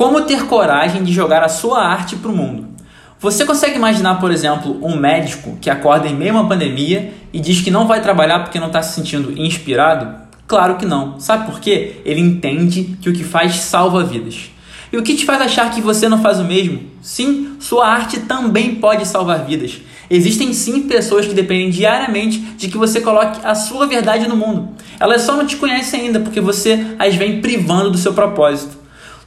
Como ter coragem de jogar a sua arte para o mundo? Você consegue imaginar, por exemplo, um médico que acorda em meio a uma pandemia e diz que não vai trabalhar porque não está se sentindo inspirado? Claro que não. Sabe por quê? Ele entende que o que faz salva vidas. E o que te faz achar que você não faz o mesmo? Sim, sua arte também pode salvar vidas. Existem sim pessoas que dependem diariamente de que você coloque a sua verdade no mundo. Elas só não te conhecem ainda porque você as vem privando do seu propósito.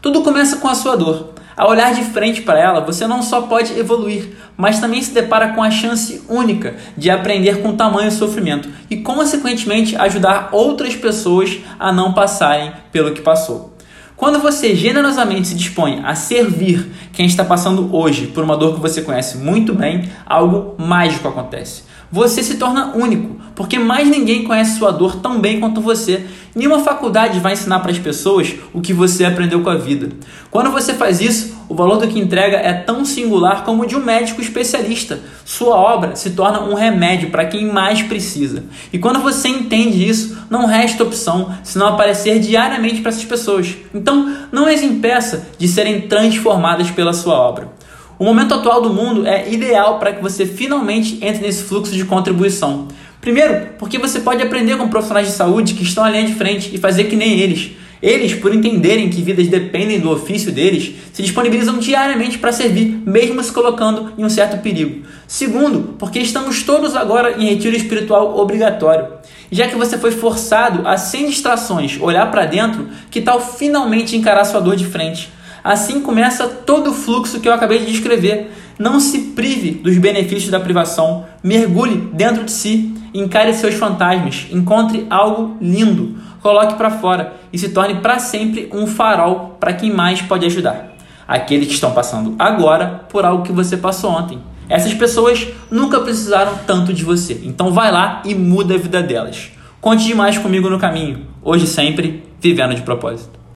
Tudo começa com a sua dor. Ao olhar de frente para ela, você não só pode evoluir, mas também se depara com a chance única de aprender com tamanho sofrimento e, consequentemente, ajudar outras pessoas a não passarem pelo que passou. Quando você generosamente se dispõe a servir quem está passando hoje por uma dor que você conhece muito bem, algo mágico acontece. Você se torna único, porque mais ninguém conhece sua dor tão bem quanto você. Nenhuma faculdade vai ensinar para as pessoas o que você aprendeu com a vida. Quando você faz isso, o valor do que entrega é tão singular como o de um médico especialista. Sua obra se torna um remédio para quem mais precisa. E quando você entende isso, não resta opção senão aparecer diariamente para essas pessoas. Então, não as impeça de serem transformadas pela sua obra. O momento atual do mundo é ideal para que você finalmente entre nesse fluxo de contribuição. Primeiro, porque você pode aprender com profissionais de saúde que estão linha de frente e fazer que nem eles. Eles, por entenderem que vidas dependem do ofício deles, se disponibilizam diariamente para servir, mesmo se colocando em um certo perigo. Segundo, porque estamos todos agora em retiro espiritual obrigatório. Já que você foi forçado a, sem distrações, olhar para dentro, que tal finalmente encarar sua dor de frente? Assim começa todo o fluxo que eu acabei de descrever. Não se prive dos benefícios da privação, mergulhe dentro de si, encare seus fantasmas, encontre algo lindo, coloque para fora e se torne para sempre um farol para quem mais pode ajudar. Aqueles que estão passando agora por algo que você passou ontem. Essas pessoas nunca precisaram tanto de você, então vai lá e muda a vida delas. Conte demais comigo no caminho, hoje sempre, vivendo de propósito.